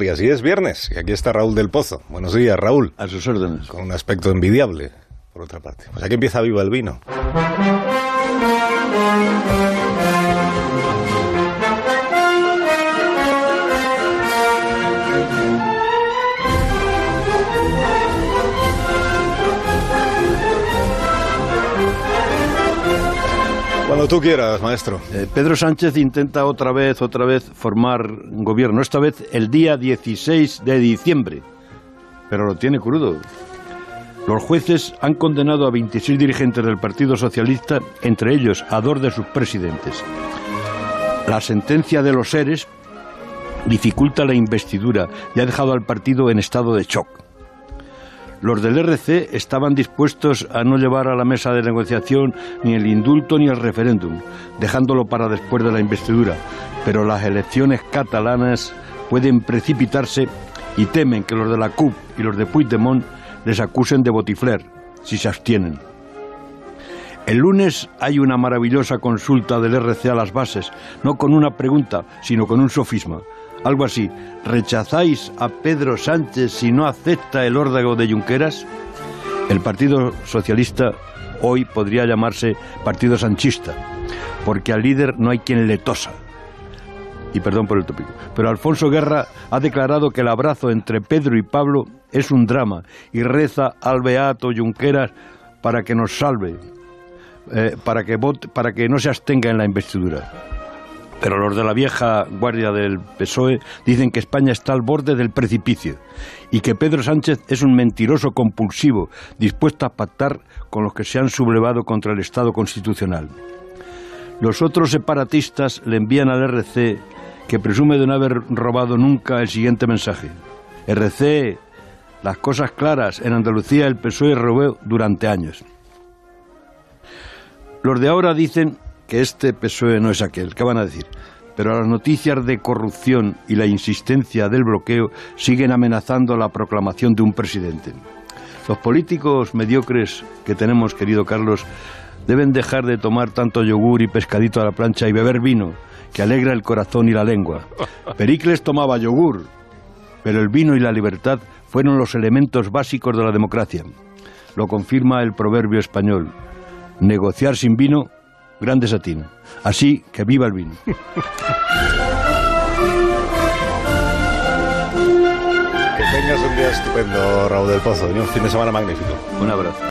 Y así es viernes, y aquí está Raúl del Pozo. Buenos días, Raúl. A sus órdenes. Con un aspecto envidiable, por otra parte. Pues aquí empieza viva el vino. Cuando tú quieras, maestro. Eh, Pedro Sánchez intenta otra vez, otra vez formar gobierno, esta vez el día 16 de diciembre, pero lo tiene crudo. Los jueces han condenado a 26 dirigentes del Partido Socialista, entre ellos a dos de sus presidentes. La sentencia de los seres dificulta la investidura y ha dejado al partido en estado de shock. Los del RC estaban dispuestos a no llevar a la mesa de negociación ni el indulto ni el referéndum, dejándolo para después de la investidura, pero las elecciones catalanas pueden precipitarse y temen que los de la CUP y los de Puigdemont les acusen de botifler si se abstienen. El lunes hay una maravillosa consulta del RC a las bases, no con una pregunta, sino con un sofisma. Algo así, ¿rechazáis a Pedro Sánchez si no acepta el órdago de Junqueras? El Partido Socialista hoy podría llamarse Partido Sanchista, porque al líder no hay quien le tosa. Y perdón por el tópico. Pero Alfonso Guerra ha declarado que el abrazo entre Pedro y Pablo es un drama y reza al Beato Junqueras para que nos salve, eh, para, que vote, para que no se abstenga en la investidura. Pero los de la vieja guardia del PSOE dicen que España está al borde del precipicio y que Pedro Sánchez es un mentiroso compulsivo dispuesto a pactar con los que se han sublevado contra el Estado constitucional. Los otros separatistas le envían al RC, que presume de no haber robado nunca, el siguiente mensaje. RC, las cosas claras, en Andalucía el PSOE robó durante años. Los de ahora dicen que este PSOE no es aquel. ¿Qué van a decir? Pero las noticias de corrupción y la insistencia del bloqueo siguen amenazando la proclamación de un presidente. Los políticos mediocres que tenemos, querido Carlos, deben dejar de tomar tanto yogur y pescadito a la plancha y beber vino, que alegra el corazón y la lengua. Pericles tomaba yogur, pero el vino y la libertad fueron los elementos básicos de la democracia. Lo confirma el proverbio español. Negociar sin vino gran desatino. Así que viva el vino. Que tengas un día estupendo, Raúl del Pozo, y un fin de semana magnífico. Un abrazo.